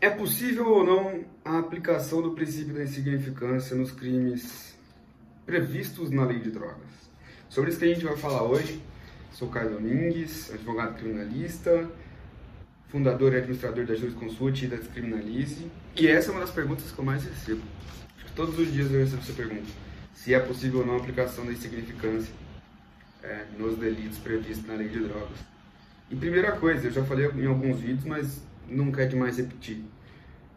É possível ou não a aplicação do princípio da insignificância nos crimes previstos na lei de drogas? Sobre isso que a gente vai falar hoje. Sou Caio Domingues, advogado criminalista, fundador e administrador da Jurisconsult e da Descriminalize. E essa é uma das perguntas que eu mais recebo. Todos os dias eu recebo essa pergunta. Se é possível ou não a aplicação da insignificância é, nos delitos previstos na lei de drogas. E primeira coisa, eu já falei em alguns vídeos, mas nunca é demais repetir.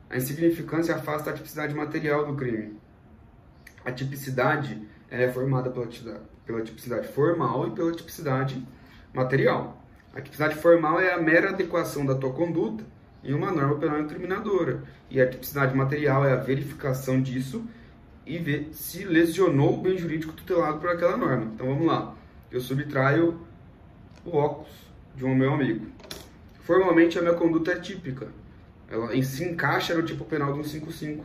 A insignificância afasta a tipicidade material do crime. A tipicidade é formada pela, pela tipicidade formal e pela tipicidade material. A tipicidade formal é a mera adequação da tua conduta em uma norma penal incriminadora. E a tipicidade material é a verificação disso e ver se lesionou o bem jurídico tutelado por aquela norma. Então vamos lá. Eu subtraio o óculos de um meu amigo. Formalmente a minha conduta é típica. Ela se encaixa no tipo penal do 155,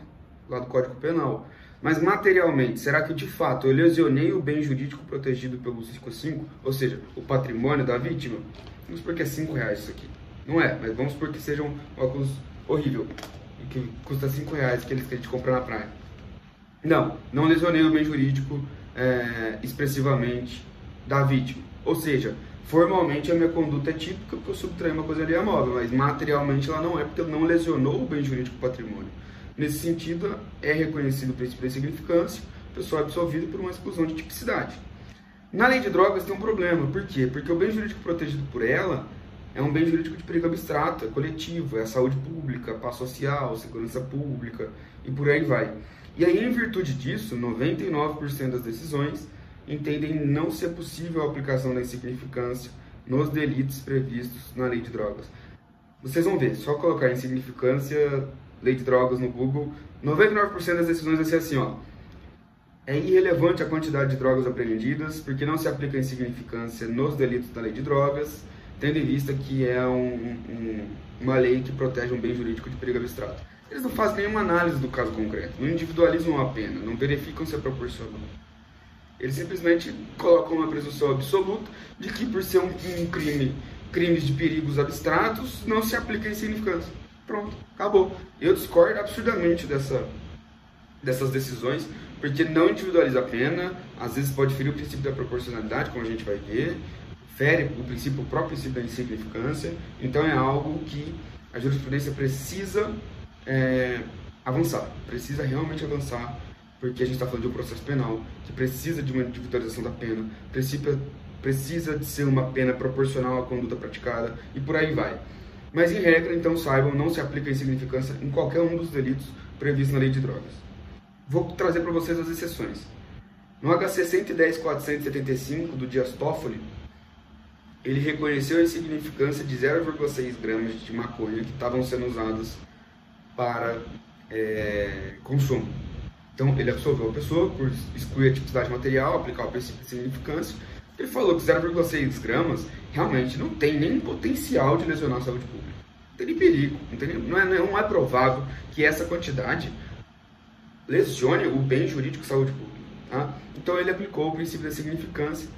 lá do Código Penal. Mas materialmente, será que de fato eu lesionei o bem jurídico protegido pelo 155, ou seja, o patrimônio da vítima? Vamos supor que é 5 reais isso aqui. Não é, mas vamos supor que seja um óculos horrível que custa 5 reais que, que a gente compra na praia. Não, não lesionei o bem jurídico é, expressivamente da vítima. Ou seja, Formalmente a minha conduta é típica porque eu subtraí uma coisa móvel, mas materialmente ela não é porque não lesionou o bem jurídico patrimônio. Nesse sentido, é reconhecido o princípio da insignificância, o pessoal é absolvido por uma exclusão de tipicidade. Na lei de drogas tem um problema, por quê? Porque o bem jurídico protegido por ela é um bem jurídico de perigo abstrato, é coletivo, é a saúde pública, paz social, segurança pública e por aí vai. E aí, em virtude disso, 99% das decisões entendem não ser possível a aplicação da insignificância nos delitos previstos na lei de drogas. Vocês vão ver, só colocar insignificância, lei de drogas no Google, 99% das decisões vai ser assim, ó. É irrelevante a quantidade de drogas apreendidas, porque não se aplica insignificância nos delitos da lei de drogas, tendo em vista que é um, um, uma lei que protege um bem jurídico de perigo abstrato. Eles não fazem nenhuma análise do caso concreto, não individualizam a pena, não verificam se é proporcional. Eles simplesmente colocam uma presunção absoluta de que por ser um, um crime, crimes de perigos abstratos, não se aplica a insignificância. Pronto, acabou. Eu discordo absurdamente dessa, dessas decisões, porque não individualiza a pena, às vezes pode ferir o princípio da proporcionalidade, como a gente vai ver, fere o princípio, o próprio princípio da insignificância, então é algo que a jurisprudência precisa é, avançar, precisa realmente avançar porque a gente está falando de um processo penal que precisa de uma individualização da pena, precisa, precisa de ser uma pena proporcional à conduta praticada e por aí vai. Mas em regra, então saibam, não se aplica a insignificância em qualquer um dos delitos previstos na lei de drogas. Vou trazer para vocês as exceções. No HC 110.475 do Dias Toffoli, ele reconheceu a insignificância de 0,6 gramas de maconha que estavam sendo usadas para é, consumo. Então, ele absolveu a pessoa por excluir a tipicidade material, aplicar o princípio de significância. Ele falou que 0,6 gramas realmente não tem nem potencial de lesionar a saúde pública. Não tem nem perigo, não, tem nem, não, é, não é provável que essa quantidade lesione o bem jurídico de saúde pública. Tá? Então, ele aplicou o princípio da significância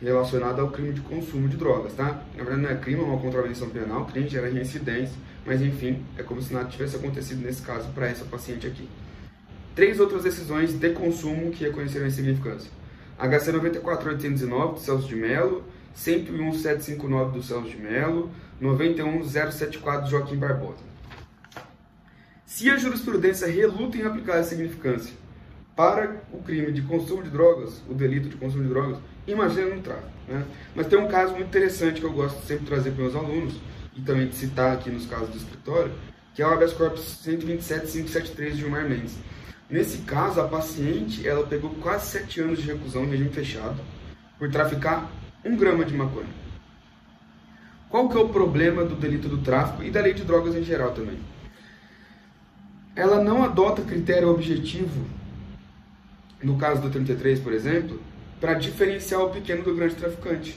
relacionado ao crime de consumo de drogas. Tá? Na verdade, não é crime, é uma contravenção penal, crime gera reincidência, mas enfim, é como se nada tivesse acontecido nesse caso para essa paciente aqui três outras decisões de consumo que reconheceram a insignificância. HC 94809 do Celso de Mello, 101759 do Celso de Mello, 91074 do Joaquim Barbosa. Se a jurisprudência reluta em aplicar a significância para o crime de consumo de drogas, o delito de consumo de drogas, imagina no tráfico. Né? Mas tem um caso muito interessante que eu gosto de sempre trazer para meus alunos, e também de citar aqui nos casos do escritório, que é o habeas corpus 127573 de Gilmar Mendes. Nesse caso, a paciente ela pegou quase sete anos de reclusão em regime fechado por traficar um grama de maconha. Qual que é o problema do delito do tráfico e da lei de drogas em geral também? Ela não adota critério objetivo, no caso do 33, por exemplo, para diferenciar o pequeno do grande traficante.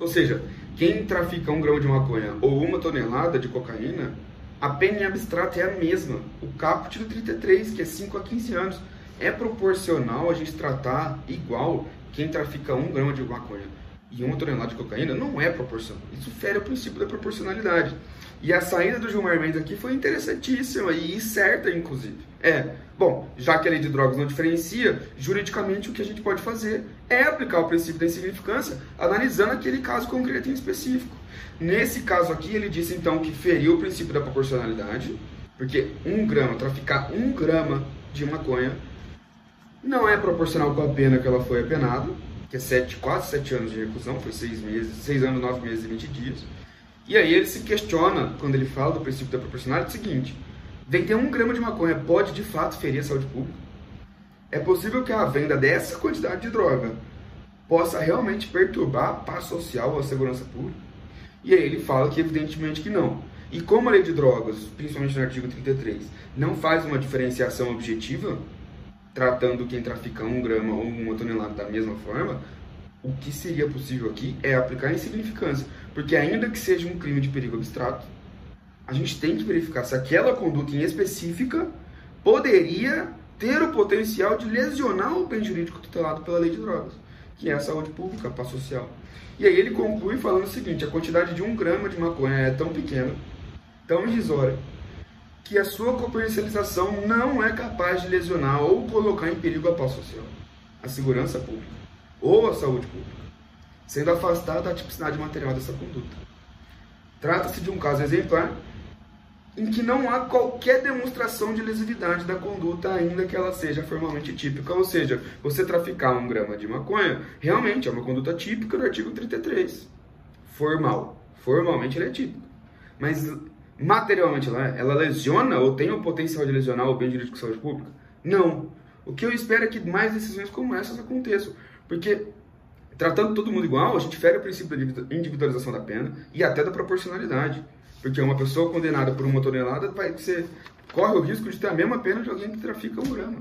Ou seja, quem trafica um grama de maconha ou uma tonelada de cocaína a pena em abstrato é a mesma. O caput do 33, que é 5 a 15 anos. É proporcional a gente tratar igual quem trafica um grama de maconha. E uma tonelada de cocaína não é proporcional. Isso fere o princípio da proporcionalidade. E a saída do Gilmar Mendes aqui foi interessantíssima e certa, inclusive. É, bom, já que a lei de drogas não diferencia, juridicamente o que a gente pode fazer é aplicar o princípio da insignificância, analisando aquele caso concreto em específico. Nesse caso aqui, ele disse então que feriu o princípio da proporcionalidade, porque um grama, traficar um grama de maconha, não é proporcional com a pena que ela foi apenada, que é sete, quase sete anos de reclusão, foi seis meses, seis anos, nove meses e vinte dias. E aí ele se questiona, quando ele fala do princípio da proporcionalidade, o seguinte, vender um grama de maconha pode de fato ferir a saúde pública? É possível que a venda dessa quantidade de droga possa realmente perturbar a paz social ou a segurança pública? E aí ele fala que evidentemente que não. E como a lei de drogas, principalmente no artigo 33, não faz uma diferenciação objetiva, tratando quem trafica um grama ou uma tonelada da mesma forma, o que seria possível aqui é aplicar a insignificância. Porque ainda que seja um crime de perigo abstrato, a gente tem que verificar se aquela conduta em específica poderia ter o potencial de lesionar o bem jurídico tutelado pela lei de drogas, que é a saúde pública, a paz social. E aí ele conclui falando o seguinte, a quantidade de um grama de maconha é tão pequena, tão irrisória, que a sua comercialização não é capaz de lesionar ou colocar em perigo a paz social, a segurança pública ou a saúde pública, sendo afastada a tipicidade material dessa conduta. Trata-se de um caso exemplar em que não há qualquer demonstração de lesividade da conduta, ainda que ela seja formalmente típica. Ou seja, você traficar um grama de maconha realmente é uma conduta típica do artigo 33. Formal. Formalmente ela é típica. Mas materialmente ela, ela lesiona ou tem o potencial de lesionar o bem jurídico de saúde pública? Não. O que eu espero é que mais decisões como essas aconteçam. Porque, tratando todo mundo igual, a gente fere o princípio da individualização da pena e até da proporcionalidade. Porque uma pessoa condenada por uma tonelada vai ser, corre o risco de ter a mesma pena de alguém que trafica um grama.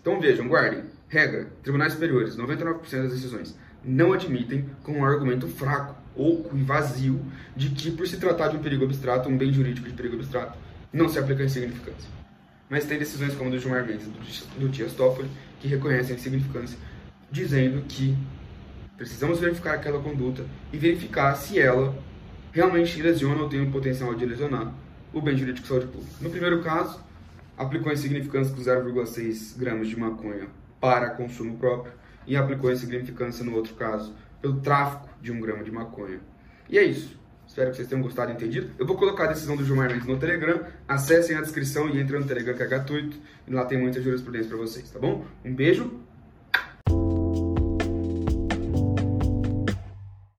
Então vejam, guardem. Regra, tribunais superiores, 99% das decisões não admitem com um argumento fraco, oco e vazio de que, por se tratar de um perigo abstrato, um bem jurídico de perigo abstrato, não se aplica a insignificância. Mas tem decisões como a do Gilmar Mendes e do Dias Toffoli que reconhecem a insignificância, dizendo que precisamos verificar aquela conduta e verificar se ela realmente lesiona ou tem o potencial de lesionar o bem jurídico de saúde pública. No primeiro caso, aplicou a insignificância com 0,6 gramas de maconha para consumo próprio e aplicou a insignificância no outro caso pelo tráfico de um grama de maconha. E é isso. Espero que vocês tenham gostado e entendido. Eu vou colocar a decisão do Gilmar Mendes no Telegram. Acessem a descrição e entrem no Telegram que é gratuito. E lá tem muita jurisprudência para vocês, tá bom? Um beijo